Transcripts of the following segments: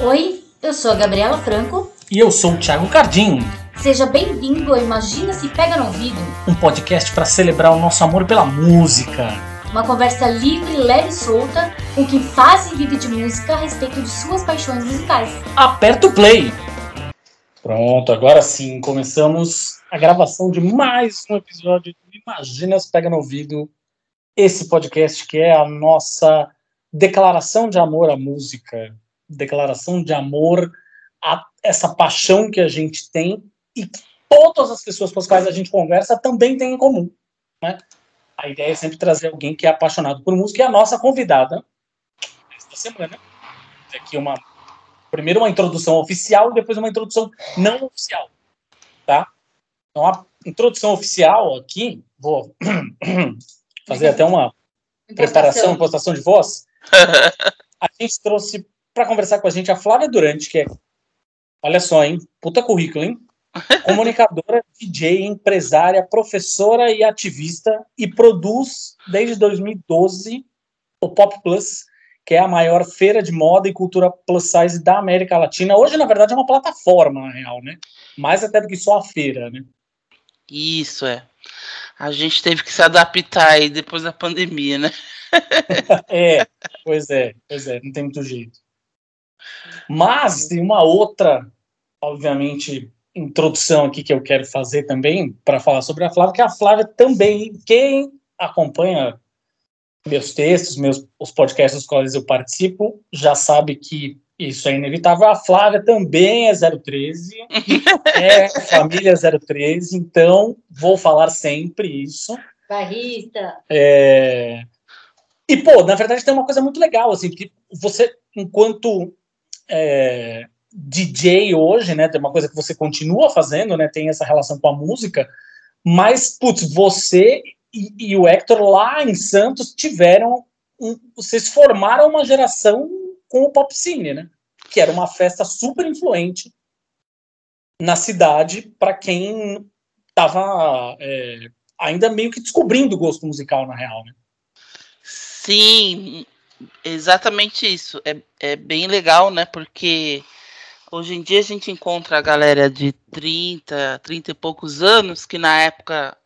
Oi, eu sou a Gabriela Franco. E eu sou o Thiago Cardim. Seja bem-vindo ao Imagina Se Pega no Ouvido, um podcast para celebrar o nosso amor pela música. Uma conversa livre, leve e solta com quem faz e vive de música a respeito de suas paixões musicais. Aperta o play! Pronto, agora sim, começamos a gravação de mais um episódio do Imagina Se Pega no Ouvido, esse podcast que é a nossa declaração de amor à música, declaração de amor a essa paixão que a gente tem e que todas as pessoas com as quais a gente conversa também têm em comum. Né? A ideia é sempre trazer alguém que é apaixonado por música e a nossa convidada esta semana aqui uma primeiro uma introdução oficial e depois uma introdução não oficial, tá? Então a introdução oficial aqui vou fazer até uma preparação, postação de voz. A gente trouxe para conversar com a gente a Flávia Durante, que é, olha só, hein, puta currículo, hein? Comunicadora, DJ, empresária, professora e ativista e produz desde 2012 o Pop Plus, que é a maior feira de moda e cultura plus size da América Latina. Hoje, na verdade, é uma plataforma, na real, né? Mais até do que só a feira, né? Isso é. A gente teve que se adaptar aí depois da pandemia, né? é, pois é, pois é, não tem muito jeito. Mas tem uma outra, obviamente, introdução aqui que eu quero fazer também para falar sobre a Flávia, que a Flávia também, quem acompanha meus textos, meus os podcasts dos quais eu participo, já sabe que isso é inevitável. A Flávia também é 013, é família 013, então vou falar sempre isso. Barrista. É... E, pô, na verdade tem uma coisa muito legal, assim, que você, enquanto é, DJ hoje, né? Tem uma coisa que você continua fazendo, né? Tem essa relação com a música, mas, putz, você e, e o Hector lá em Santos tiveram. Um, vocês formaram uma geração com o Pop Cine, né? Que era uma festa super influente na cidade para quem estava é, ainda meio que descobrindo o gosto musical, na real, né? Sim, exatamente isso. É, é bem legal, né? Porque hoje em dia a gente encontra a galera de 30, 30 e poucos anos, que na época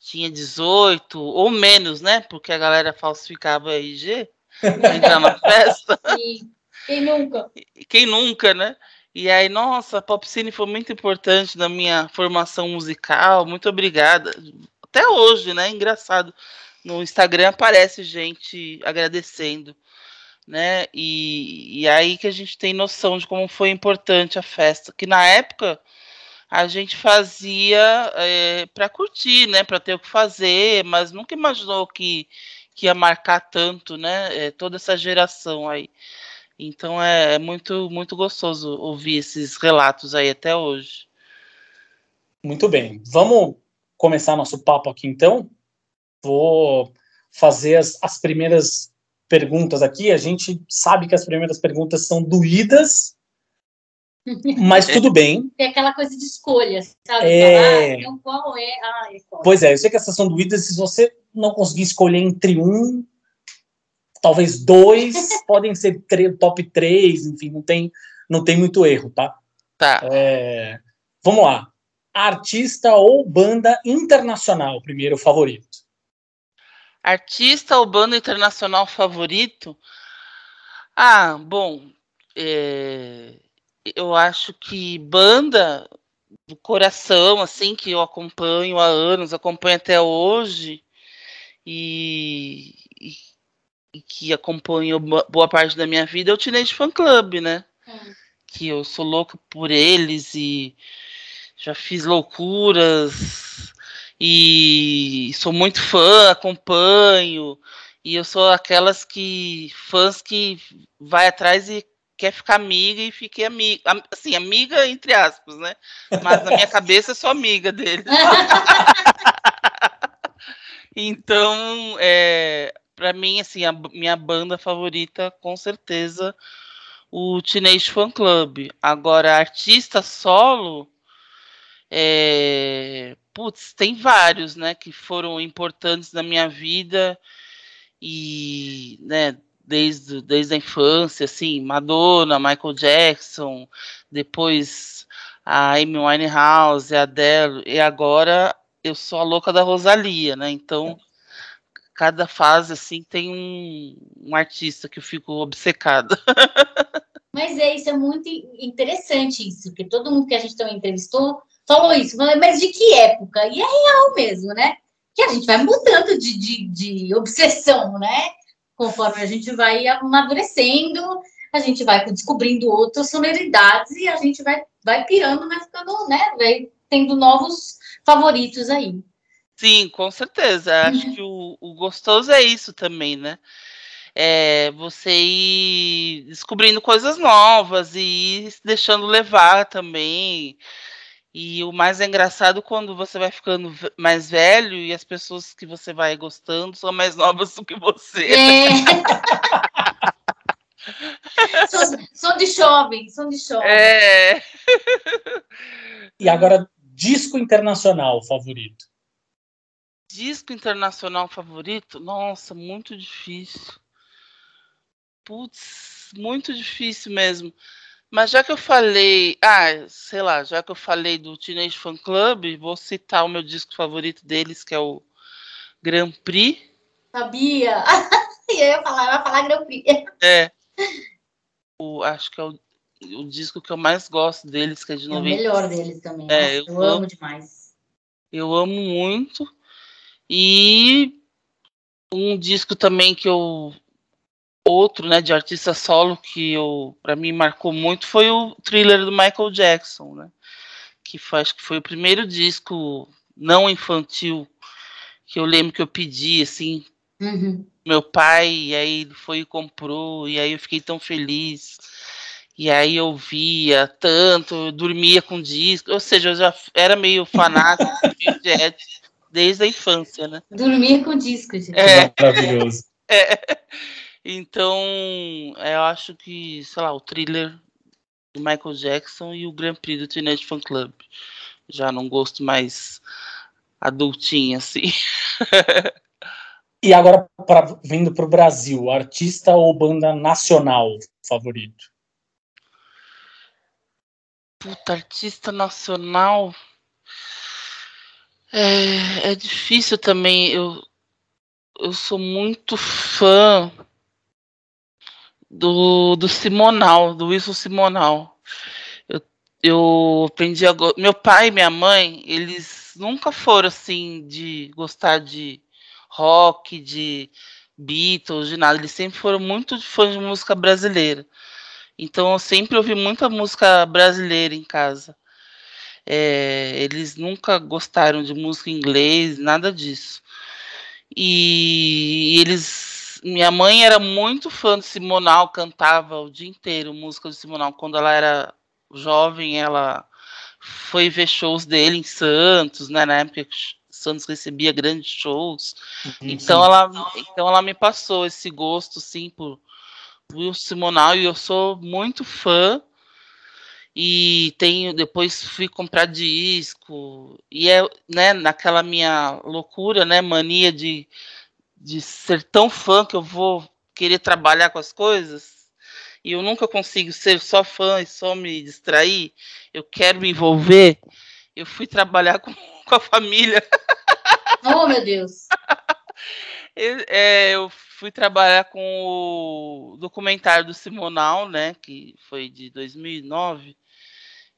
tinha 18 ou menos, né? Porque a galera falsificava a IG pra entrar na festa. Sim. Quem nunca? Quem nunca, né? E aí, nossa, a Pop Cine foi muito importante na minha formação musical. Muito obrigada. Até hoje, né? Engraçado. No Instagram aparece gente agradecendo, né? E, e aí que a gente tem noção de como foi importante a festa. Que na época a gente fazia é, para curtir, né? Para ter o que fazer, mas nunca imaginou que, que ia marcar tanto, né? É, toda essa geração aí. Então é, é, muito, muito gostoso ouvir esses relatos aí até hoje. Muito bem. Vamos começar nosso papo aqui então. Vou fazer as, as primeiras perguntas aqui. A gente sabe que as primeiras perguntas são doídas, mas tudo bem. Tem aquela coisa de escolha, sabe? É... Ah, então qual é? Ah, é qual. Pois é, eu sei que essas são doídas. Se você não conseguir escolher entre um, talvez dois, podem ser top três, enfim, não tem, não tem muito erro, tá? Tá. É... Vamos lá. Artista ou banda internacional, primeiro favorito? Artista ou banda internacional favorito? Ah, bom, é eu acho que banda do coração, assim, que eu acompanho há anos, acompanho até hoje, e, e, e que acompanho boa parte da minha vida, é o Teenage Fan Club, né? Hum. Que eu sou louco por eles e já fiz loucuras e sou muito fã, acompanho. E eu sou aquelas que fãs que vai atrás e quer ficar amiga e fiquei amiga. Assim, amiga entre aspas, né? Mas na minha cabeça eu sou amiga dele. então, é, para mim, assim, a minha banda favorita, com certeza, o Teenage Fan Club. Agora, artista solo, é, putz, tem vários, né, que foram importantes na minha vida e, né, desde, desde a infância, assim, Madonna, Michael Jackson, depois a Amy Winehouse, a Adele, e agora eu sou a louca da Rosalia, né? Então, cada fase, assim, tem um, um artista que eu fico obcecada. Mas é isso, é muito interessante isso, porque todo mundo que a gente também entrevistou falou isso, mas de que época? E é real mesmo, né? Que a gente vai mudando de, de, de obsessão, né? Conforme a gente vai amadurecendo, a gente vai descobrindo outras sonoridades e a gente vai, vai pirando, vai ficando, né? Vai tendo novos favoritos aí. Sim, com certeza. Acho uhum. que o, o gostoso é isso também, né? É você ir descobrindo coisas novas e ir deixando levar também. E o mais engraçado quando você vai ficando mais velho e as pessoas que você vai gostando são mais novas do que você. É. sou, de jovem, sou de jovem. É. E agora, disco internacional favorito? Disco internacional favorito? Nossa, muito difícil. Putz, muito difícil mesmo. Mas já que eu falei, ah, sei lá, já que eu falei do Teenage Fan Club, vou citar o meu disco favorito deles, que é o Grand Prix. Sabia! eu ia falar, eu ia falar Grand Prix. É. O, acho que é o, o disco que eu mais gosto deles, que é de é 90. É o melhor deles também. É, Nossa, eu, eu amo, amo demais. Eu amo muito. E um disco também que eu outro, né, de artista solo que eu para mim marcou muito foi o Thriller do Michael Jackson, né? Que foi, acho que foi o primeiro disco não infantil que eu lembro que eu pedi assim, uhum. meu pai, e aí ele foi e comprou, e aí eu fiquei tão feliz. E aí eu via tanto, eu dormia com disco, ou seja, eu já era meio fanático de Jet desde a infância, né? Dormir com disco, gente. É. Maravilhoso. É. Então, é, eu acho que, sei lá, o thriller do Michael Jackson e o Grand Prix do Teenage Fan Club. Já não gosto mais adultinha, assim. e agora, pra, vindo para o Brasil, artista ou banda nacional favorito? Puta, artista nacional. É, é difícil também. Eu, eu sou muito fã do, do Simonal, do Wilson Simonal. Eu, eu aprendi a Meu pai e minha mãe, eles nunca foram assim de gostar de rock, de Beatles, de nada. Eles sempre foram muito fãs de música brasileira. Então eu sempre ouvi muita música brasileira em casa. É, eles nunca gostaram de música em inglês, nada disso. E, e eles minha mãe era muito fã de Simonal, cantava o dia inteiro música de Simonal. Quando ela era jovem, ela foi ver shows dele em Santos, né? Na época que Santos recebia grandes shows. Uhum, então, ela, então ela me passou esse gosto, sim, por Will Simonal, e eu sou muito fã. E tenho, depois fui comprar disco, e é, né, naquela minha loucura, né, mania de de ser tão fã que eu vou querer trabalhar com as coisas e eu nunca consigo ser só fã e só me distrair. Eu quero me envolver. Eu fui trabalhar com, com a família. Oh, meu Deus! eu, é, eu fui trabalhar com o documentário do Simonal, né, que foi de 2009,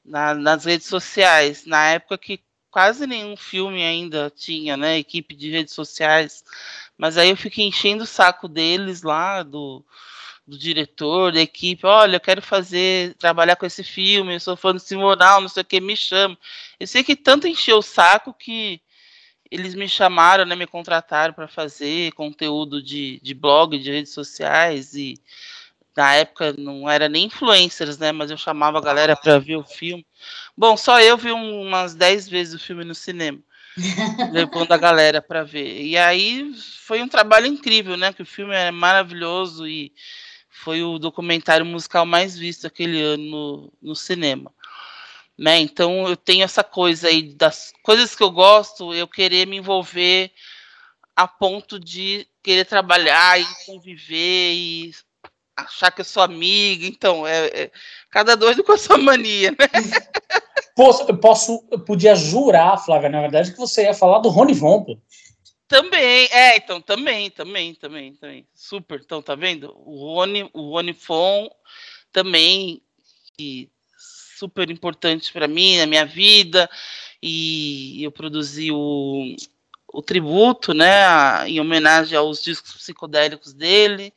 na, nas redes sociais, na época que quase nenhum filme ainda tinha, né, equipe de redes sociais mas aí eu fiquei enchendo o saco deles lá, do, do diretor, da equipe. Olha, eu quero fazer, trabalhar com esse filme, eu sou fã do Simonal, não sei o que, me chama. Eu sei que tanto encheu o saco que eles me chamaram, né, me contrataram para fazer conteúdo de, de blog, de redes sociais e na época não era nem influencers, né, mas eu chamava a galera para ver o filme. Bom, só eu vi umas 10 vezes o filme no cinema levando a galera para ver. E aí foi um trabalho incrível, né? Que o filme é maravilhoso e foi o documentário musical mais visto aquele ano no, no cinema. Né? Então eu tenho essa coisa aí das coisas que eu gosto, eu querer me envolver a ponto de querer trabalhar e conviver e achar que eu sou amiga. Então, é, é cada doido com a sua mania, né? Posso, eu posso, eu podia jurar, Flávia, na verdade, que você ia falar do Rony Von. Também, é, então, também, também, também, também. Super, então, tá vendo? O Rony, o Rony Fon também, super importante para mim, na minha vida, e eu produzi o, o tributo, né, em homenagem aos discos psicodélicos dele,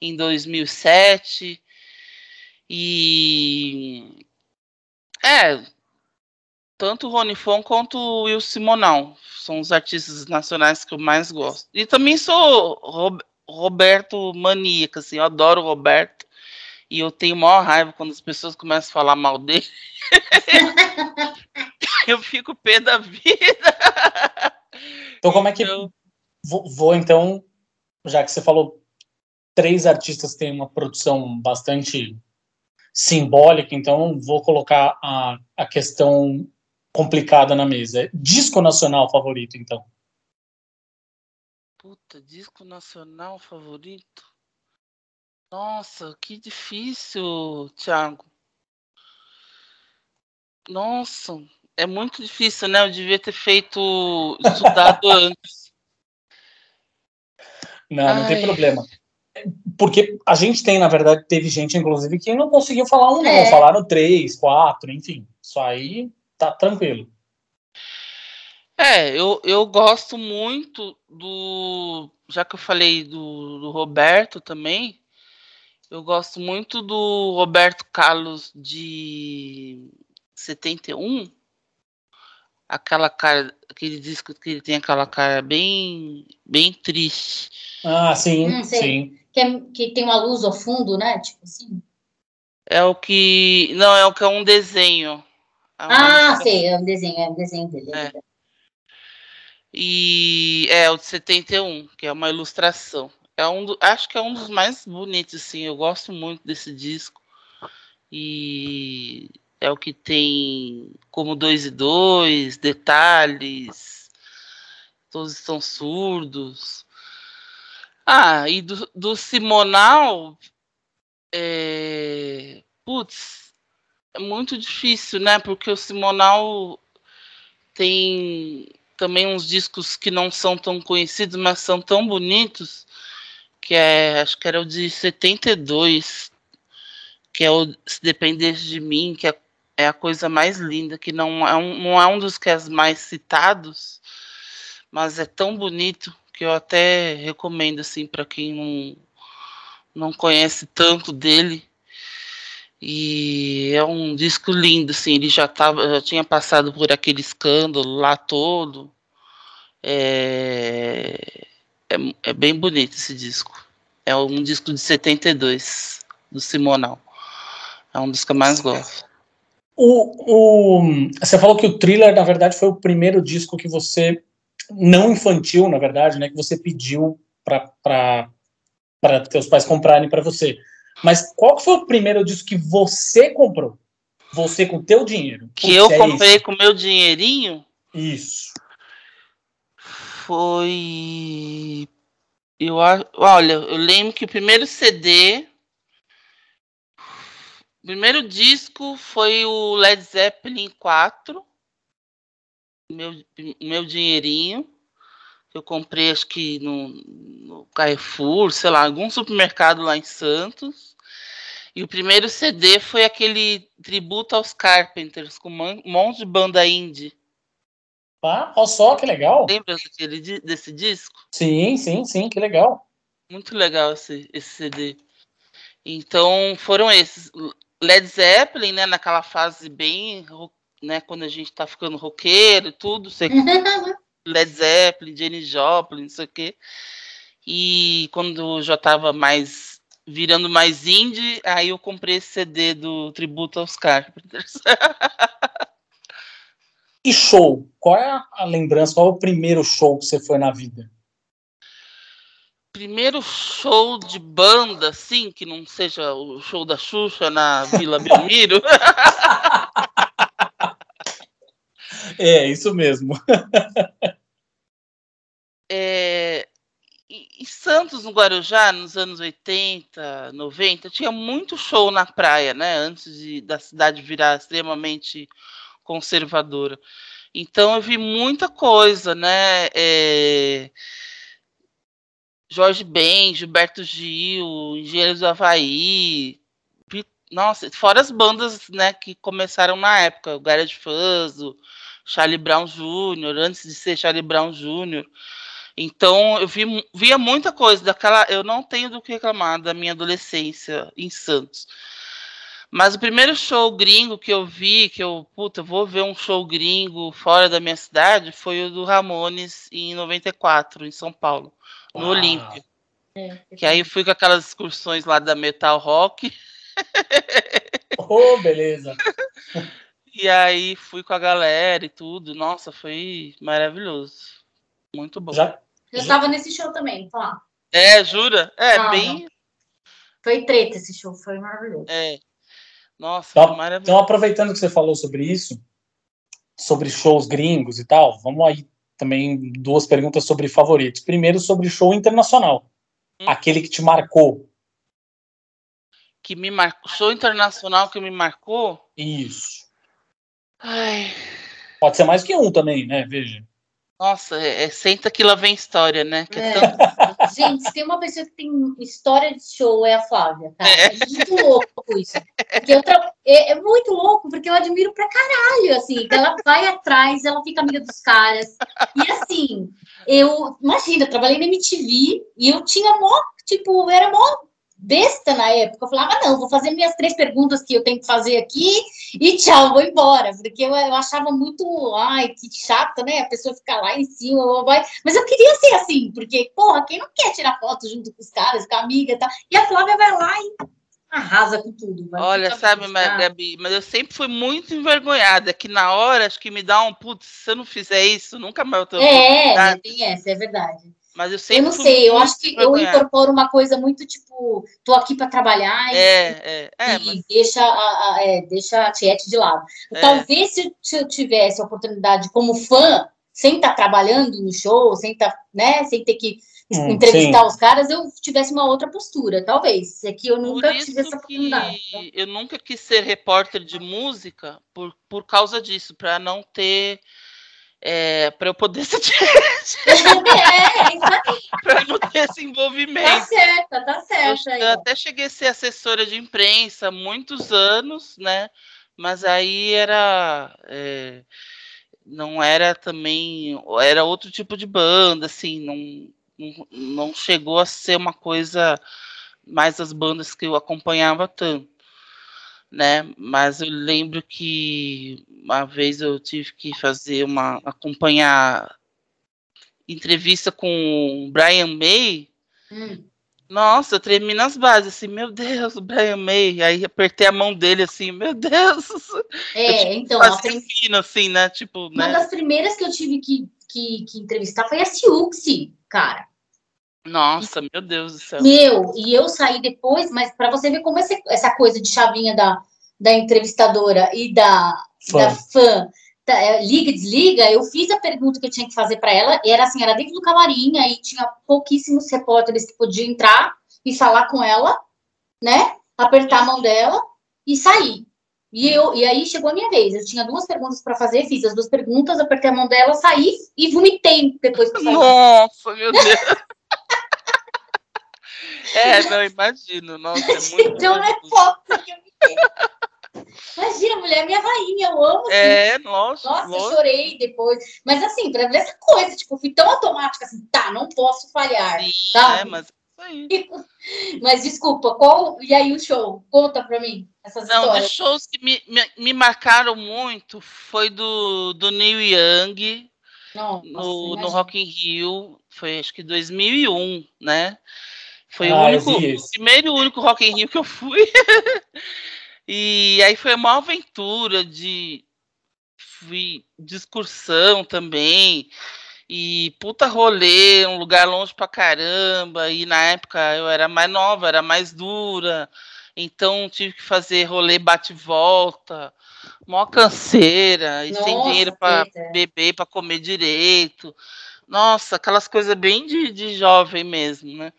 em 2007, e... É, tanto o Rony Fon quanto o Will Simonal. São os artistas nacionais que eu mais gosto. E também sou Roberto maníaca, assim, eu adoro o Roberto. E eu tenho maior raiva quando as pessoas começam a falar mal dele. eu fico pé da vida. Então, como é que. Então... Vou, vou, então, já que você falou três artistas têm uma produção bastante simbólica, então vou colocar a, a questão complicada na mesa. É disco nacional favorito, então? Puta, disco nacional favorito? Nossa, que difícil, Thiago. Nossa, é muito difícil, né? Eu devia ter feito estudado antes. Não, não Ai. tem problema. Porque a gente tem, na verdade, teve gente, inclusive, que não conseguiu falar um, é. não. Falaram três, quatro, enfim. Isso aí tá tranquilo. É, eu, eu gosto muito do. Já que eu falei do, do Roberto também, eu gosto muito do Roberto Carlos de 71. Aquela cara, aquele disco que ele tem aquela cara bem, bem triste. Ah, sim, hum, sim. Que, é, que tem uma luz ao fundo, né? Tipo assim. É o que. Não, é o que é um desenho. Ah, sei, é um desenho, é um desenho dele. É. E é o de 71, que é uma ilustração. É um do, acho que é um dos mais bonitos, assim. Eu gosto muito desse disco. E é o que tem como dois e dois, detalhes, todos estão surdos. Ah, e do, do Simonal, é, putz, é muito difícil, né? Porque o Simonal tem também uns discos que não são tão conhecidos, mas são tão bonitos, que é, acho que era o de 72, que é o Se Dependesse de Mim, que é, é a coisa mais linda, que não é um, não é um dos que é mais citados, mas é tão bonito que eu até recomendo assim para quem não, não conhece tanto dele e é um disco lindo, assim, ele já, tava, já tinha passado por aquele escândalo lá todo. É, é, é bem bonito esse disco. É um disco de 72, do Simonal. É um dos que eu mais gosto. O, o, você falou que o Thriller, na verdade, foi o primeiro disco que você, não infantil, na verdade, né, que você pediu para teus pais comprarem para você. Mas qual foi o primeiro disco que você comprou? Você com o teu dinheiro? Que eu é comprei isso. com meu dinheirinho? Isso. Foi. Eu olha, eu lembro que o primeiro CD, o primeiro disco foi o Led Zeppelin 4. Meu, meu dinheirinho. Eu comprei, acho que no, no Carrefour, sei lá, algum supermercado lá em Santos. E o primeiro CD foi aquele tributo aos Carpenters, com um monte de banda indie. Ah, olha só que legal. Lembra daquele, desse disco? Sim, sim, sim, que legal. Muito legal esse, esse CD. Então foram esses. Led Zeppelin, né, naquela fase bem, né, quando a gente tá ficando roqueiro e tudo, sei, Led Zeppelin, Jenny Joplin, não sei o quê. E quando já tava mais virando mais indie, aí eu comprei esse CD do Tributo aos Carpenters. e show? Qual é a lembrança? Qual é o primeiro show que você foi na vida? Primeiro show de banda, sim, que não seja o show da Xuxa na Vila Belmiro. é, isso mesmo. é, em Santos no Guarujá, nos anos 80, 90, tinha muito show na praia, né? Antes de, da cidade virar extremamente conservadora. Então eu vi muita coisa, né? É... Jorge Ben, Gilberto Gil, Engenheiros do Havaí. Nossa, fora as bandas né, que começaram na época, o Gareth Fuzz, o Charlie Brown Jr., antes de ser Charlie Brown Jr., então, eu vi, via muita coisa daquela. Eu não tenho do que reclamar da minha adolescência em Santos. Mas o primeiro show gringo que eu vi, que eu, puta, vou ver um show gringo fora da minha cidade, foi o do Ramones em 94, em São Paulo, no Uau. Olímpio. É, que aí eu fui com aquelas excursões lá da Metal Rock. Oh, beleza! e aí fui com a galera e tudo. Nossa, foi maravilhoso. Muito bom. Já, eu estava nesse show também, falar. É, jura? É, ah, bem. Foi treta esse show, foi maravilhoso. É. Nossa, então, maravilhoso. Então, aproveitando que você falou sobre isso, sobre shows gringos e tal, vamos aí também duas perguntas sobre favoritos. Primeiro, sobre show internacional. Hum. Aquele que te marcou. Que me marcou. Show internacional que me marcou? Isso. Ai. Pode ser mais que um também, né? Veja. Nossa, é, é, senta que lá vem história, né? É é. tão... Gente, se tem uma pessoa que tem história de show, é a Flávia, tá? É, é muito louco isso. Tra... é, é, muito louco, porque eu admiro pra caralho, assim. Ela vai atrás, ela fica amiga dos caras. E assim, eu... Imagina, eu trabalhei na MTV e eu tinha mó, tipo, era mó besta na época. Eu falava, não, vou fazer minhas três perguntas que eu tenho que fazer aqui e tchau, vou embora. Porque eu, eu achava muito, ai, que chato, né? A pessoa ficar lá em cima, vai. Mas eu queria ser assim, porque, porra, quem não quer tirar foto junto com os caras, com a amiga e tal? E a Flávia vai lá e arrasa com tudo. Olha, sabe, mas, Gabi, mas eu sempre fui muito envergonhada, que na hora acho que me dá um putz, se eu não fizer isso, nunca mais eu tô. É, tem essa, é verdade. Mas eu sempre. Eu não sei, eu acho que eu incorporo uma coisa muito tipo, tô aqui para trabalhar e, é, é, é, e mas... deixa, a, a, é, deixa a Tiete de lado. É. Talvez se, eu tivesse a oportunidade como fã, sem estar tá trabalhando no show, sem estar, tá, né, sem ter que hum, entrevistar sim. os caras, eu tivesse uma outra postura, talvez. É que eu nunca tive essa oportunidade. Eu nunca quis ser repórter de música por, por causa disso, para não ter é, para eu poder ser é, isso aí. para não ter esse envolvimento. Tá certo, tá certo. Eu, eu, até cheguei a ser assessora de imprensa há muitos anos, né? Mas aí era. É, não era também. Era outro tipo de banda, assim, não, não chegou a ser uma coisa mais as bandas que eu acompanhava tanto né? Mas eu lembro que uma vez eu tive que fazer uma acompanhar entrevista com o Brian May. Hum. Nossa, eu tremi nas bases, assim, meu Deus, o Brian May. Aí apertei a mão dele, assim, meu Deus. É, então. A prim... assim, né? Tipo, uma né? das primeiras que eu tive que, que, que entrevistar foi a Siuxi, cara. Nossa, meu Deus do céu. Meu, e eu saí depois, mas para você ver como essa, essa coisa de chavinha da, da entrevistadora e da fã, da fã tá, é, liga e desliga, eu fiz a pergunta que eu tinha que fazer para ela, e era assim, era dentro do camarim, aí tinha pouquíssimos repórteres que podiam entrar e falar com ela, né? Apertar a mão dela e sair. E, eu, e aí chegou a minha vez. Eu tinha duas perguntas para fazer, fiz as duas perguntas, apertei a mão dela, saí e vomitei depois que saí. Nossa, meu Deus! É, não, imagino. Nossa, é muito. então não é foto que eu Imagina, mulher, minha rainha, eu amo. Assim. É, nossa. Nossa, nossa. eu chorei depois. Mas assim, pra ver essa coisa, tipo, fui tão automática assim, tá, não posso falhar. Sim, tá? É, mas aí. Mas desculpa, qual. E aí o show? Conta pra mim essas Não, histórias. dos shows que me, me, me, marcaram muito foi do, do Neil Young. Não, no, no Rock in Rio, foi acho que 2001, né? Foi ah, o único, o primeiro e único Rock in Rio que eu fui. e aí foi uma aventura de fui de excursão também. E puta rolê, um lugar longe pra caramba. E na época eu era mais nova, era mais dura. Então tive que fazer rolê bate-volta, mó canseira, e Nossa, sem dinheiro para beber, para comer direito. Nossa, aquelas coisas bem de, de jovem mesmo, né?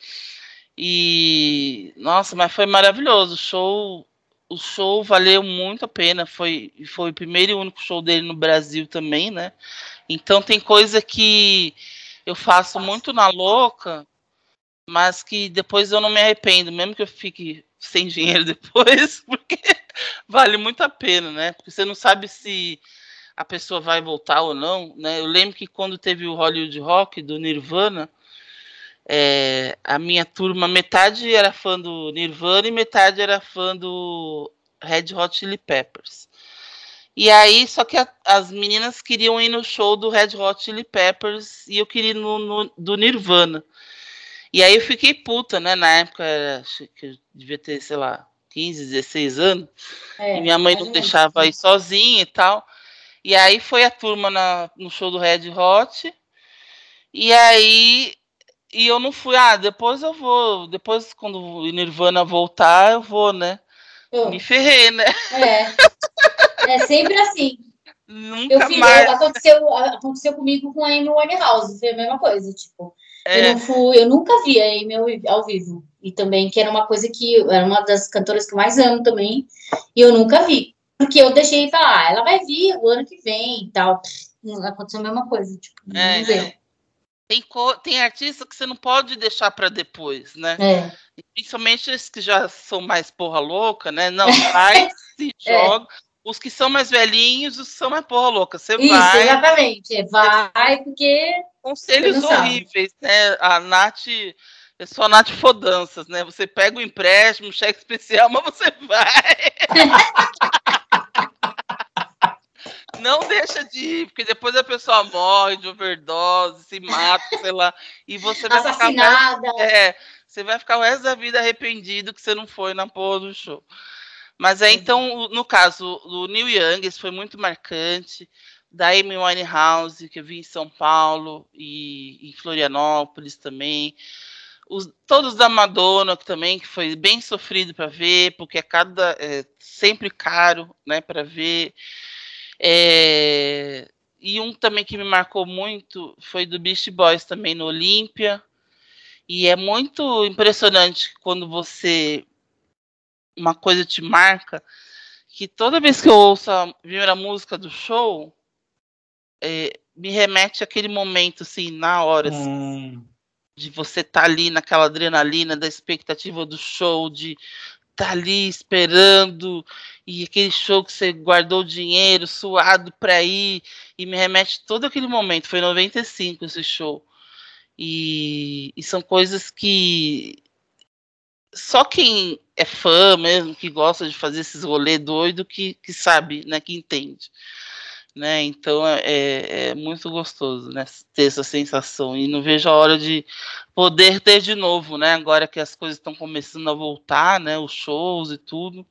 E nossa, mas foi maravilhoso. O show, o show valeu muito a pena. Foi, foi o primeiro e único show dele no Brasil também, né? Então tem coisa que eu faço muito na louca, mas que depois eu não me arrependo, mesmo que eu fique sem dinheiro depois, porque vale muito a pena, né? Porque você não sabe se a pessoa vai voltar ou não, né? Eu lembro que quando teve o Hollywood Rock do Nirvana, é, a minha turma, metade era fã do Nirvana e metade era fã do Red Hot Chili Peppers. E aí, só que a, as meninas queriam ir no show do Red Hot Chili Peppers e eu queria ir no, no do Nirvana. E aí eu fiquei puta, né? Na época, que eu devia ter, sei lá, 15, 16 anos. É, e minha mãe não deixava ir sozinha e tal. E aí foi a turma na, no show do Red Hot. E aí e eu não fui, ah, depois eu vou, depois quando o Nirvana voltar, eu vou, né? Eu. Me ferrei, né? É. É sempre assim. Nunca eu fiz, mais. Aconteceu, aconteceu comigo com a Amy Winehouse, foi a mesma coisa, tipo. É. Eu não fui, eu nunca vi a Amy ao vivo. E também, que era uma coisa que era uma das cantoras que eu mais amo também. E eu nunca vi. Porque eu deixei falar, ah, ela vai vir o ano que vem e tal. Aconteceu a mesma coisa, tipo, é, não é. Tem, tem artista que você não pode deixar para depois, né? É. Principalmente esses que já são mais porra louca, né? Não, vai, se é. joga. Os que são mais velhinhos, os que são mais porra louca. Você Isso, vai. Exatamente. Vai, porque. Conselhos horríveis, né? A Nath. É só Nath Fodanças, né? Você pega o empréstimo, cheque especial, mas você vai. não deixa de ir, porque depois a pessoa morre de overdose, se mata, sei lá, e você vai Assassinada. ficar. É, você vai ficar o resto da vida arrependido que você não foi na porra do show. Mas é então, no caso do Neil Young, isso foi muito marcante. Da Amy Winehouse, que eu vi em São Paulo e em Florianópolis também. Os, todos da Madonna, que também que foi bem sofrido para ver, porque é cada é sempre caro, né, para ver. É, e um também que me marcou muito foi do Beast Boys também no Olímpia. E é muito impressionante quando você uma coisa te marca que toda vez que eu ouço a primeira música do show é, me remete àquele momento assim na hora assim, hum. de você estar tá ali naquela adrenalina da expectativa do show de tá ali esperando e aquele show que você guardou dinheiro, suado para ir e me remete todo aquele momento. Foi 95 esse show. E, e são coisas que só quem é fã mesmo, que gosta de fazer esses rolê doido, que, que sabe, né, que entende né? Então é, é, é muito gostoso né, ter essa sensação e não vejo a hora de poder ter de novo, né? Agora que as coisas estão começando a voltar, né? Os shows e tudo,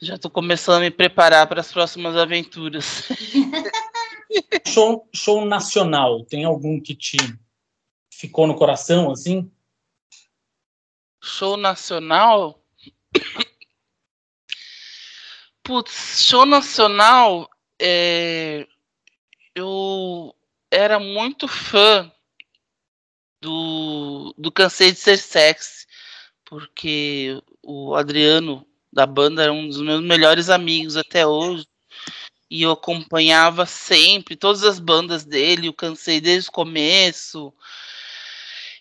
já estou começando a me preparar para as próximas aventuras. show, show nacional, tem algum que te ficou no coração assim? Show nacional? Putz, show nacional, é, eu era muito fã do, do Cansei de Ser Sexy, porque o Adriano da banda era um dos meus melhores amigos até hoje. E eu acompanhava sempre todas as bandas dele, eu cansei desde o começo.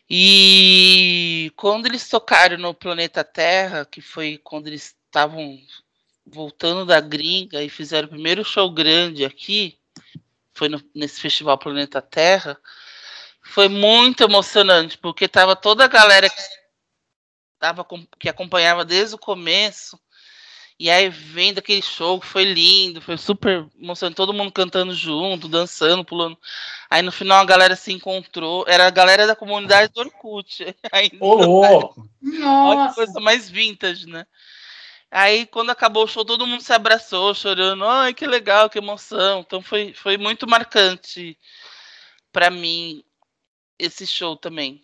E quando eles tocaram no Planeta Terra, que foi quando eles estavam voltando da gringa e fizeram o primeiro show grande aqui, foi no, nesse festival Planeta Terra, foi muito emocionante, porque tava toda a galera que, tava, que acompanhava desde o começo, e aí vendo aquele show que foi lindo, foi super emocionante, todo mundo cantando junto, dançando, pulando. Aí no final a galera se encontrou, era a galera da comunidade do Orkut. Ô, louco! Olha que coisa mais vintage, né? Aí, quando acabou o show, todo mundo se abraçou, chorando. Ai, que legal, que emoção. Então, foi, foi muito marcante para mim esse show também.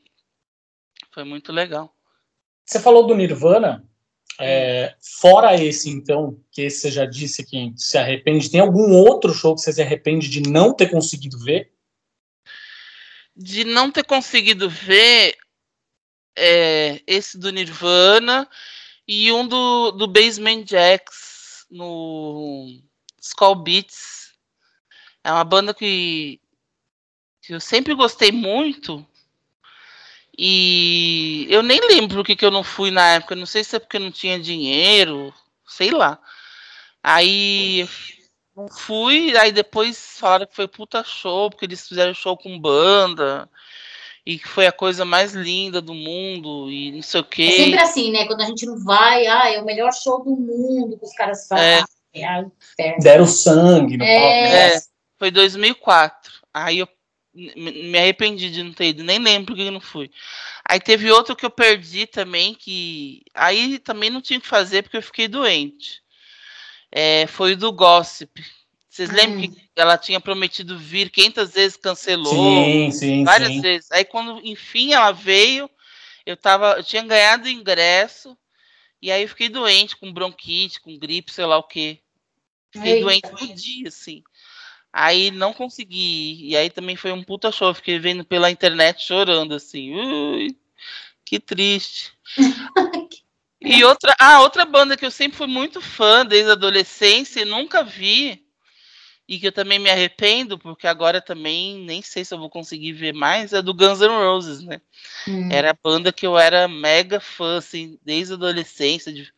Foi muito legal. Você falou do Nirvana. É, fora esse, então, que esse você já disse que se arrepende, tem algum outro show que você se arrepende de não ter conseguido ver? de não ter conseguido ver é, esse do Nirvana e um do, do Basement Jacks no Skull Beats. É uma banda que, que eu sempre gostei muito. E eu nem lembro o que, que eu não fui na época. Não sei se é porque não tinha dinheiro, sei lá. Aí não fui, aí depois falaram que foi puta show, porque eles fizeram show com banda e que foi a coisa mais linda do mundo e não sei o quê. É sempre assim, né? Quando a gente não vai, ah, é o melhor show do mundo que os caras fazem. É. É Deram sangue no é. é. Foi 2004. Aí eu me arrependi de não ter ido, nem lembro que eu não fui. Aí teve outro que eu perdi também, que aí também não tinha o que fazer porque eu fiquei doente. É, foi o do Gossip. Vocês hum. lembram que ela tinha prometido vir 500 vezes, cancelou? Sim, sim, várias sim. vezes. Aí quando enfim ela veio, eu tava, eu tinha ganhado ingresso e aí eu fiquei doente com bronquite, com gripe, sei lá o quê. Fiquei Eita. doente por dia, assim. Aí não consegui. E aí também foi um puta show. Fiquei vendo pela internet chorando, assim. Ui, que triste. e outra, ah, outra banda que eu sempre fui muito fã desde a adolescência e nunca vi. E que eu também me arrependo, porque agora também nem sei se eu vou conseguir ver mais, é do Guns N' Roses, né? Hum. Era a banda que eu era mega fã, assim, desde a adolescência, de,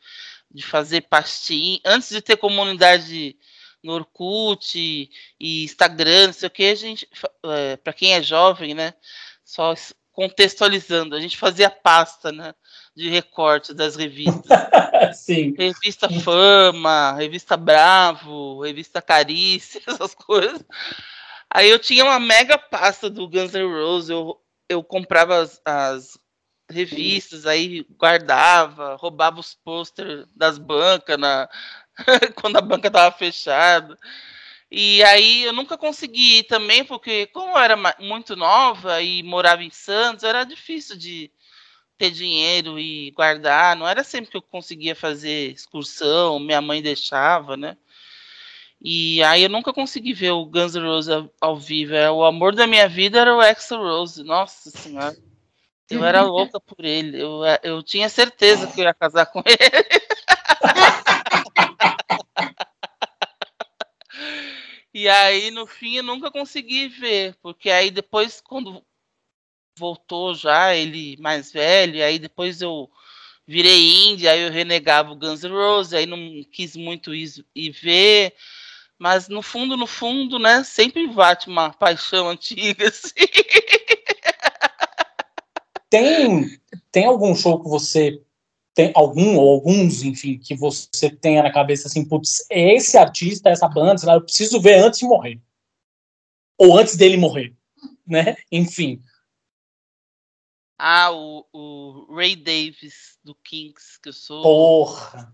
de fazer pastinha. Antes de ter comunidade no Orkut e Instagram, não sei o que, a gente, é, para quem é jovem, né, só contextualizando, a gente fazia pasta, né, de recortes das revistas. Sim. Revista Fama, Revista Bravo, Revista Carícia, essas coisas. Aí eu tinha uma mega pasta do Guns N' Roses, eu, eu comprava as, as revistas, aí guardava, roubava os pôster das bancas na, quando a banca estava fechada. E aí eu nunca consegui também, porque como eu era muito nova e morava em Santos, era difícil de ter dinheiro e guardar. Não era sempre que eu conseguia fazer excursão, minha mãe deixava, né? E aí eu nunca consegui ver o Guns N' Roses ao, vivo. É, o amor da minha vida era o Axl Rose. Nossa senhora. Eu era louca por ele. Eu, eu tinha certeza que eu ia casar com ele. E aí, no fim, eu nunca consegui ver, porque aí depois, quando voltou já, ele mais velho, aí depois eu virei indie, aí eu renegava o Guns N' Roses, aí não quis muito ir, ir ver, mas no fundo, no fundo, né, sempre bate uma paixão antiga, assim. Tem, tem algum show que você tem algum ou alguns, enfim, que você tenha na cabeça assim, putz, esse artista, essa banda, lá, eu preciso ver antes de morrer. Ou antes dele morrer, né? Enfim. Ah, o, o Ray Davis do Kinks, que eu sou. Porra!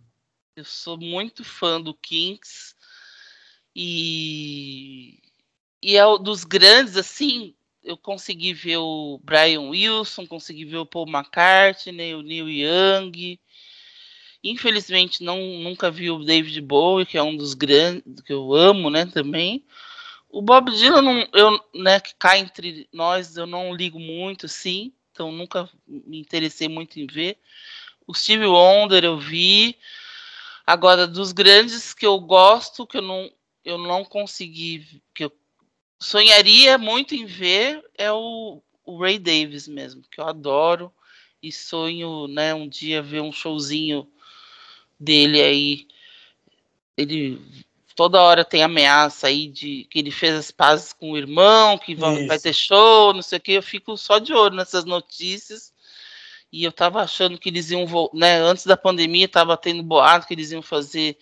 Eu sou muito fã do Kinks. E e é dos grandes assim, eu consegui ver o Brian Wilson, consegui ver o Paul McCartney, o Neil Young. Infelizmente não nunca vi o David Bowie, que é um dos grandes que eu amo, né, também. O Bob Dylan não, eu, né, que cai entre nós, eu não ligo muito assim, então nunca me interessei muito em ver. O Steve Wonder eu vi. Agora dos grandes que eu gosto, que eu não eu não consegui que eu sonharia muito em ver é o, o, Ray Davis mesmo, que eu adoro e sonho, né, um dia ver um showzinho dele aí. Ele toda hora tem ameaça aí de que ele fez as pazes com o irmão, que vai, vai ter show, não sei o que. Eu fico só de olho nessas notícias. E eu tava achando que eles iam, né, antes da pandemia, tava tendo boato que eles iam fazer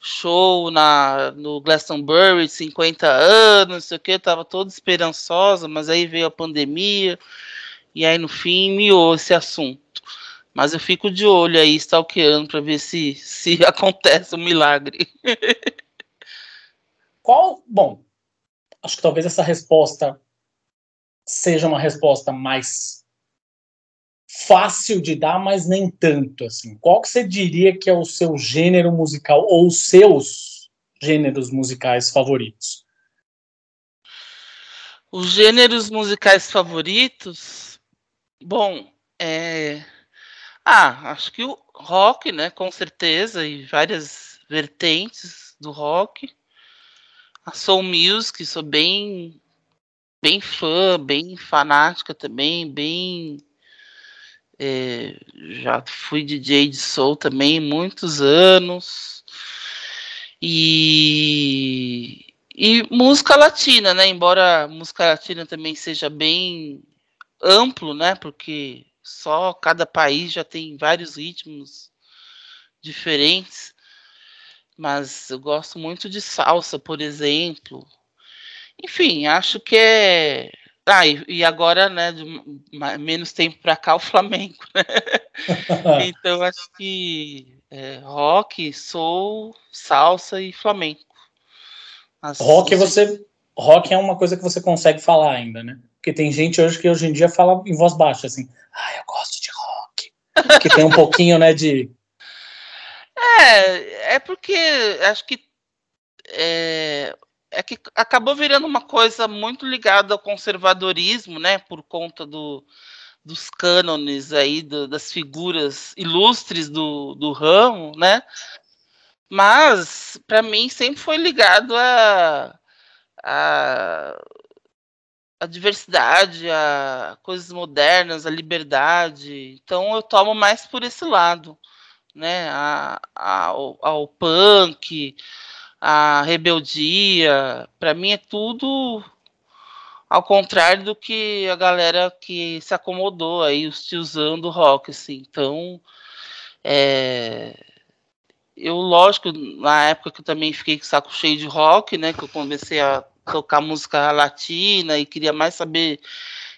show na, no Glastonbury, 50 anos, não sei o que, tava toda esperançosa, mas aí veio a pandemia, e aí no fim miou esse assunto. Mas eu fico de olho aí, stalkeando, para ver se, se acontece um milagre. Qual, bom, acho que talvez essa resposta seja uma resposta mais fácil de dar, mas nem tanto assim. Qual que você diria que é o seu gênero musical ou os seus gêneros musicais favoritos? Os gêneros musicais favoritos? Bom, é. Ah, acho que o rock, né? Com certeza, e várias vertentes do rock. A soul music, sou bem, bem fã, bem fanática também, bem. É, já fui DJ de soul também muitos anos. E e música latina, né? Embora música latina também seja bem amplo, né? Porque só cada país já tem vários ritmos diferentes. Mas eu gosto muito de salsa, por exemplo. Enfim, acho que é. Ah, e, agora, né, menos tempo para cá, o Flamengo, né? então acho que é, rock, soul, salsa e flamengo. As, rock você rock é uma coisa que você consegue falar ainda, né? Porque tem gente hoje que hoje em dia fala em voz baixa assim, ah, eu gosto de rock, que tem um pouquinho, né, de é, é porque acho que é, é que acabou virando uma coisa muito ligada ao conservadorismo, né, por conta do, dos cânones aí, do, das figuras ilustres do, do ramo, né? Mas, para mim, sempre foi ligado a, a, a, diversidade, a coisas modernas, a liberdade. Então, eu tomo mais por esse lado, né? A, a, ao, ao punk, a rebeldia. Para mim, é tudo ao contrário do que a galera que se acomodou aí, os tiozão do rock, assim. Então, é, eu, lógico, na época que eu também fiquei com saco cheio de rock, né? Que eu comecei a tocar música latina e queria mais saber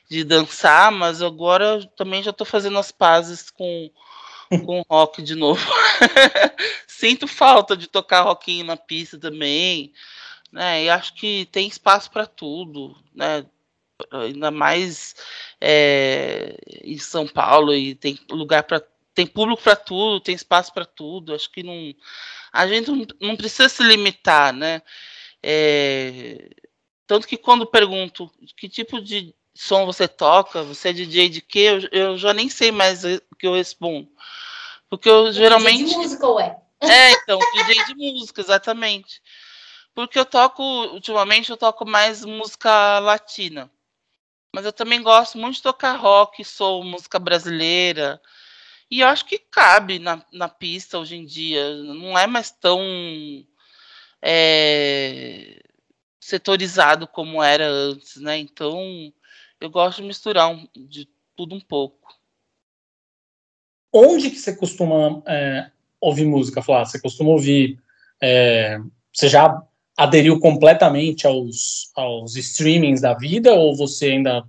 de dançar, mas agora também já estou fazendo as pazes com, com rock de novo. Sinto falta de tocar rockinho na pista também, né? E acho que tem espaço para tudo, né? Ainda mais é, em São Paulo e tem lugar para tem público para tudo, tem espaço para tudo. Acho que não. A gente não, não precisa se limitar, né? É, tanto que quando pergunto que tipo de som você toca, você é DJ de quê, eu, eu já nem sei mais o que eu respondo. Porque eu geralmente. DJ de música, ué. É, então, DJ de música, exatamente. Porque eu toco, ultimamente, eu toco mais música latina. Mas eu também gosto muito de tocar rock, sou música brasileira. E eu acho que cabe na, na pista hoje em dia. Não é mais tão é, setorizado como era antes, né? Então eu gosto de misturar um, de tudo um pouco. Onde que você costuma é, ouvir música, Flávia? Você costuma ouvir. É, você já aderiu completamente aos, aos streamings da vida ou você ainda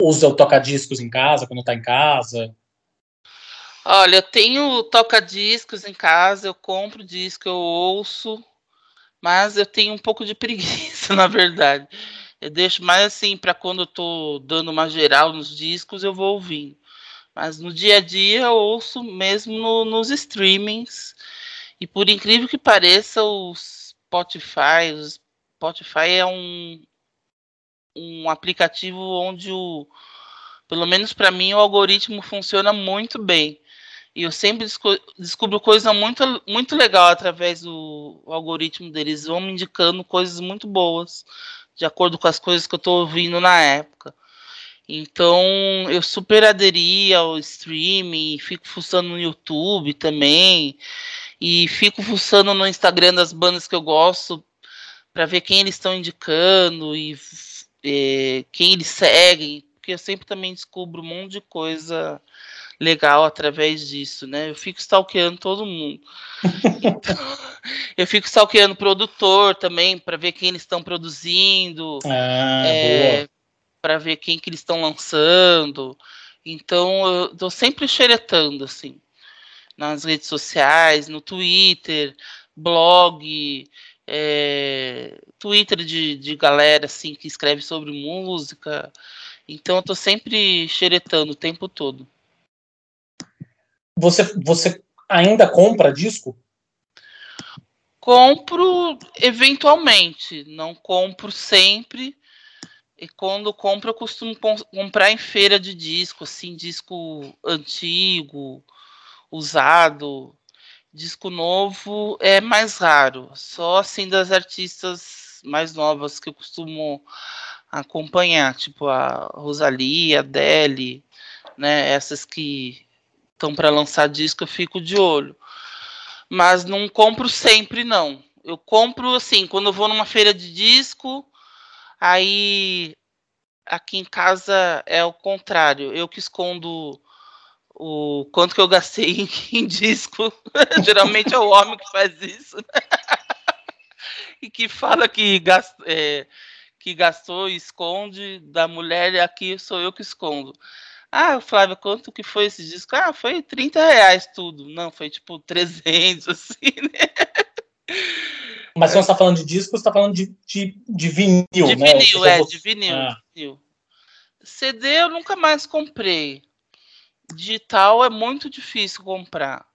usa o toca-discos em casa, quando está em casa? Olha, eu tenho toca-discos em casa, eu compro disco, eu ouço, mas eu tenho um pouco de preguiça, na verdade. Eu deixo mais assim para quando eu tô dando uma geral nos discos, eu vou ouvindo. Mas no dia a dia eu ouço mesmo no, nos streamings. E por incrível que pareça, o Spotify, o Spotify é um, um aplicativo onde o pelo menos para mim o algoritmo funciona muito bem. E eu sempre descubro coisa muito, muito legal através do algoritmo deles. Vão me indicando coisas muito boas, de acordo com as coisas que eu estou ouvindo na época. Então, eu super aderi ao streaming, fico fuçando no YouTube também, e fico fuçando no Instagram das bandas que eu gosto, para ver quem eles estão indicando e, e quem eles seguem, porque eu sempre também descubro um monte de coisa legal através disso, né? Eu fico stalkeando todo mundo. eu fico stalkeando produtor também para ver quem eles estão produzindo, ah, é, para ver quem que eles estão lançando. Então eu tô sempre xeretando assim nas redes sociais, no Twitter, blog, é, Twitter de, de galera assim que escreve sobre música. Então eu tô sempre xeretando o tempo todo. Você, você ainda compra disco? Compro eventualmente, não compro sempre. E quando compro, eu costumo comprar em feira de disco, assim, disco antigo, usado. Disco novo é mais raro. Só assim das artistas mais novas que eu costumo acompanhar, tipo a Rosalia, a Adele, né? Essas que estão para lançar disco, eu fico de olho. Mas não compro sempre, não. Eu compro assim, quando eu vou numa feira de disco, Aí aqui em casa é o contrário. Eu que escondo o quanto que eu gastei em, em disco. Geralmente é o homem que faz isso. e que fala que, gast, é, que gastou e esconde. Da mulher, aqui sou eu que escondo. Ah, Flávia, quanto que foi esse disco? Ah, foi 30 reais tudo. Não, foi tipo 300, assim, né? Mas quando você está falando de disco, você está falando de, de, de vinil, de né? Vinil, é, de vinil, ah. vinil. CD eu nunca mais comprei. Digital é muito difícil comprar.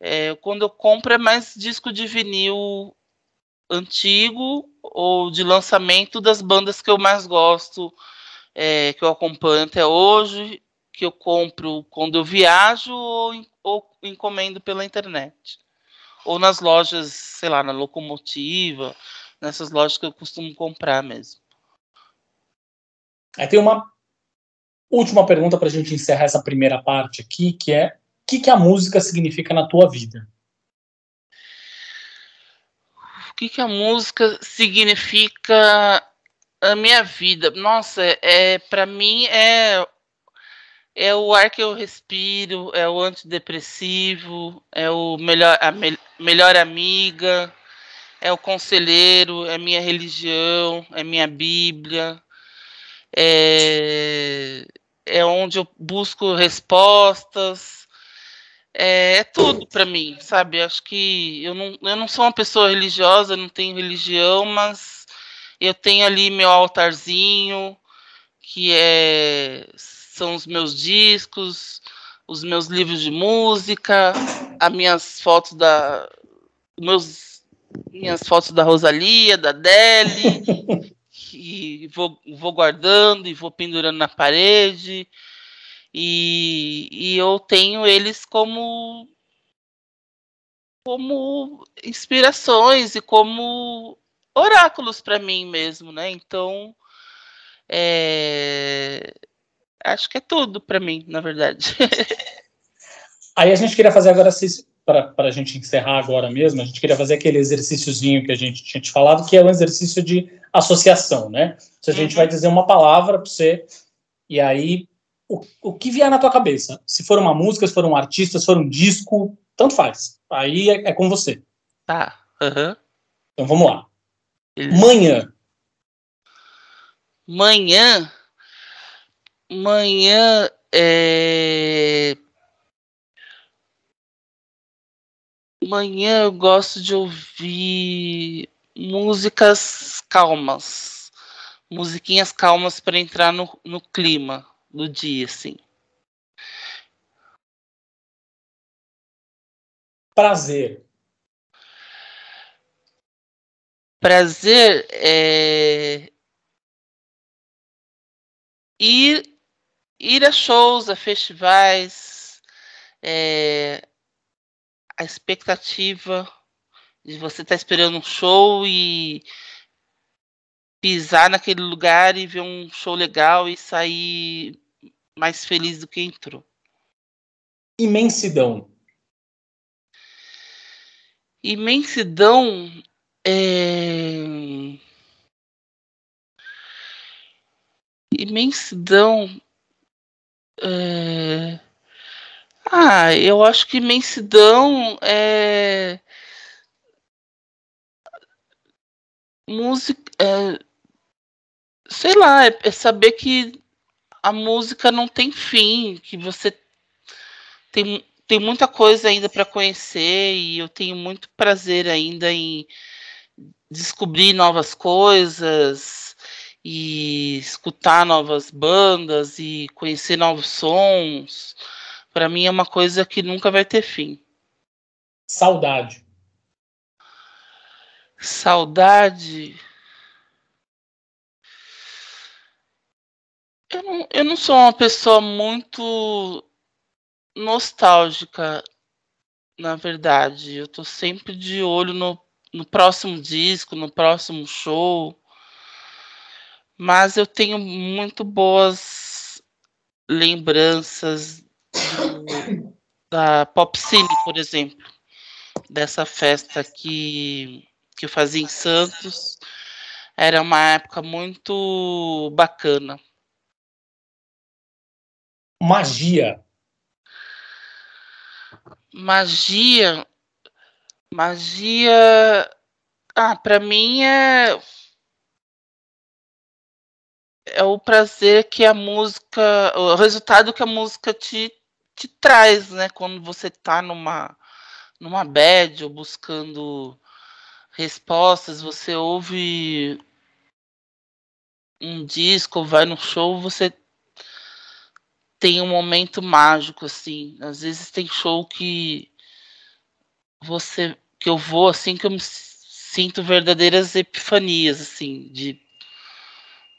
É, quando eu compro é mais disco de vinil antigo ou de lançamento das bandas que eu mais gosto, é, que eu acompanho até hoje, que eu compro quando eu viajo ou, ou encomendo pela internet ou nas lojas, sei lá, na locomotiva, nessas lojas que eu costumo comprar mesmo. Aí tem uma última pergunta para a gente encerrar essa primeira parte aqui, que é o que, que a música significa na tua vida? O que, que a música significa na minha vida? Nossa, é para mim é é o ar que eu respiro, é o antidepressivo, é o melhor, a me, melhor amiga, é o conselheiro, é minha religião, é minha Bíblia, é, é onde eu busco respostas, é, é tudo para mim, sabe? Acho que eu não, eu não sou uma pessoa religiosa, não tenho religião, mas eu tenho ali meu altarzinho, que é são os meus discos, os meus livros de música, as minhas fotos da meus minhas fotos da Rosalia, da Deli, e vou, vou guardando e vou pendurando na parede. E, e eu tenho eles como como inspirações e como oráculos para mim mesmo, né? Então, é, acho que é tudo para mim, na verdade. Aí a gente queria fazer agora, para a gente encerrar agora mesmo, a gente queria fazer aquele exercíciozinho que a gente tinha te falado, que é um exercício de associação, né? Se a gente uhum. vai dizer uma palavra para você, e aí o, o que vier na tua cabeça. Se for uma música, se for um artista, se for um disco, tanto faz. Aí é, é com você. Tá. Uhum. Então vamos lá. Manhã. Manhã Manhã é... Manhã eu gosto de ouvir músicas calmas, musiquinhas calmas para entrar no, no clima do dia, assim. Prazer. Prazer é ir ir a shows, a festivais, é, a expectativa de você estar tá esperando um show e pisar naquele lugar e ver um show legal e sair mais feliz do que entrou. Imensidão. Imensidão é... Imensidão é... Ah, eu acho que imensidão é música, é... sei lá, é, é saber que a música não tem fim, que você tem, tem muita coisa ainda para conhecer e eu tenho muito prazer ainda em descobrir novas coisas e escutar novas bandas e conhecer novos sons, para mim é uma coisa que nunca vai ter fim. Saudade. Saudade. Eu não, eu não sou uma pessoa muito nostálgica, na verdade. Eu tô sempre de olho no, no próximo disco, no próximo show. Mas eu tenho muito boas lembranças da Pop Cine, por exemplo, dessa festa que, que eu fazia em Santos. Era uma época muito bacana. Magia. Magia. Magia. Ah, para mim é é o prazer que a música, o resultado que a música te, te traz, né? Quando você tá numa numa bad ou buscando respostas, você ouve um disco, vai no show, você tem um momento mágico assim. Às vezes tem show que você que eu vou assim que eu me sinto verdadeiras epifanias assim, de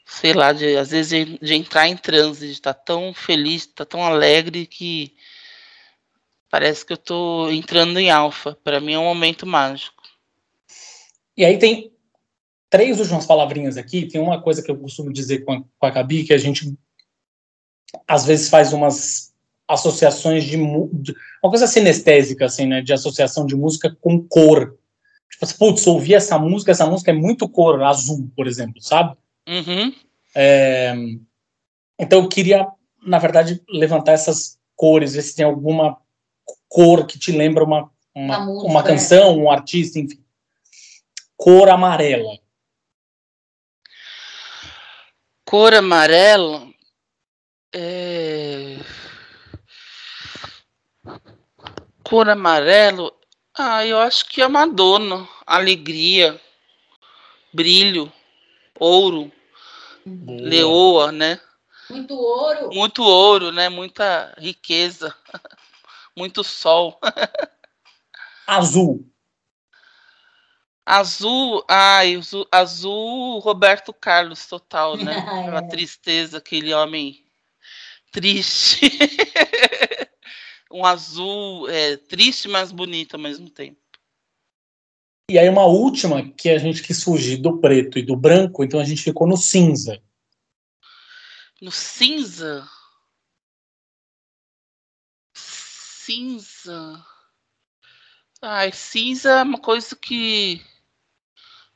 sei lá, de às vezes de, de entrar em transe, de estar tá tão feliz, estar tá tão alegre que parece que eu estou entrando em alfa. Para mim é um momento mágico. E aí tem três últimas palavrinhas aqui. Tem uma coisa que eu costumo dizer com a, com a Gabi, que a gente às vezes faz umas associações de, de, uma coisa sinestésica assim, né, de associação de música com cor. Tipo, assim, putz, ouvir essa música, essa música é muito cor azul, por exemplo, sabe? Uhum. É, então eu queria, na verdade, levantar essas cores, ver se tem alguma cor que te lembra uma uma, música, uma canção, é. um artista, enfim. Cor amarela. Cor amarela é... Cor amarelo. Ah, eu acho que é Madonna. Alegria, brilho, ouro, Boa. leoa, né? Muito ouro. Muito ouro, né? Muita riqueza. Muito sol. Azul. Azul, ai, azul, azul Roberto Carlos total, né? Aquela é. tristeza, aquele homem triste. um azul é, triste, mas bonito ao mesmo tempo. E aí uma última que a gente quis fugir do preto e do branco, então a gente ficou no cinza. No cinza? Cinza. Ai, cinza é uma coisa que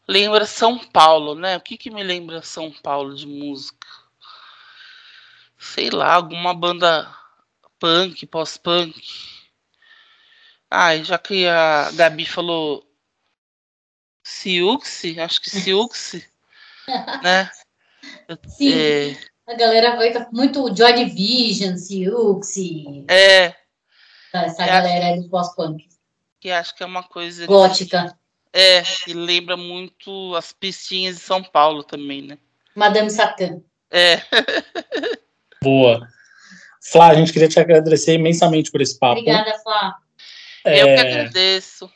lembra São Paulo, né? O que que me lembra São Paulo de música? sei lá, alguma banda punk, pós-punk. Ah, já que a Gabi falou Siuxi, acho que Siuxi, né? Sim. É... A galera vai muito Joy Division, Siuxi. É. Essa galera aí do pós-punk. Que acho que é uma coisa. Gótica. É, e lembra muito as pistinhas de São Paulo também, né? Madame Satã. É. Boa. Flá, a gente queria te agradecer imensamente por esse papo. Obrigada, Flá. É, Eu que agradeço.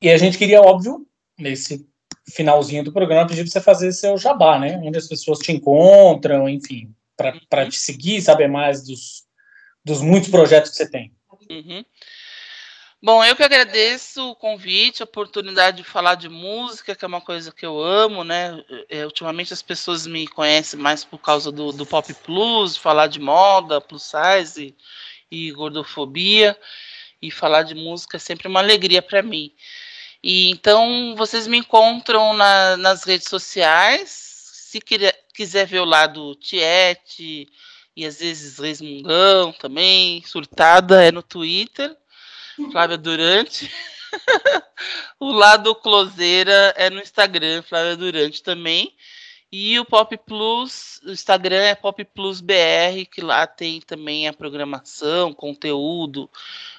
E a gente queria, óbvio, nesse finalzinho do programa, pedir para você fazer seu jabá, né? Onde as pessoas te encontram, enfim, para te seguir, saber mais dos, dos muitos projetos que você tem. Uhum. Bom, eu que agradeço o convite, a oportunidade de falar de música, que é uma coisa que eu amo, né? É, ultimamente as pessoas me conhecem mais por causa do, do pop plus, falar de moda, plus size e, e gordofobia, e falar de música é sempre uma alegria para mim. E então vocês me encontram na, nas redes sociais, se quiser ver o lado Tiete e às vezes Resmungão também, surtada, é no Twitter Flávia Durante. o lado closeira é no Instagram, Flávia Durante também. E o Pop Plus, o Instagram é Pop Plus BR, que lá tem também a programação, conteúdo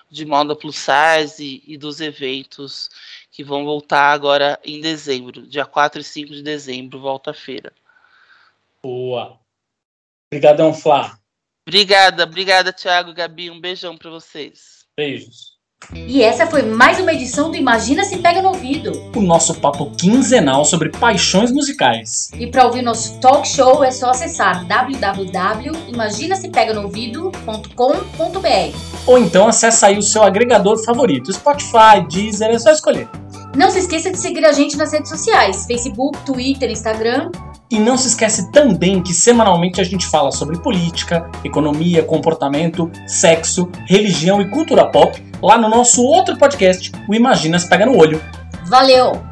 de moda plus size e, e dos eventos que vão voltar agora em dezembro, dia 4 e 5 de dezembro, volta a feira. Boa. Obrigadão, Flá. Obrigada, obrigada, Thiago Gabi. Um beijão para vocês. Beijos. E essa foi mais uma edição do Imagina se Pega no Ouvido. O nosso papo quinzenal sobre paixões musicais. E para ouvir nosso talk show é só acessar www.imaginasepeganoouvido.com.br Ou então acessa aí o seu agregador favorito, Spotify, Deezer, é só escolher. Não se esqueça de seguir a gente nas redes sociais, Facebook, Twitter, Instagram e não se esquece também que semanalmente a gente fala sobre política, economia, comportamento, sexo, religião e cultura pop lá no nosso outro podcast, o Imaginas Pega no Olho. Valeu!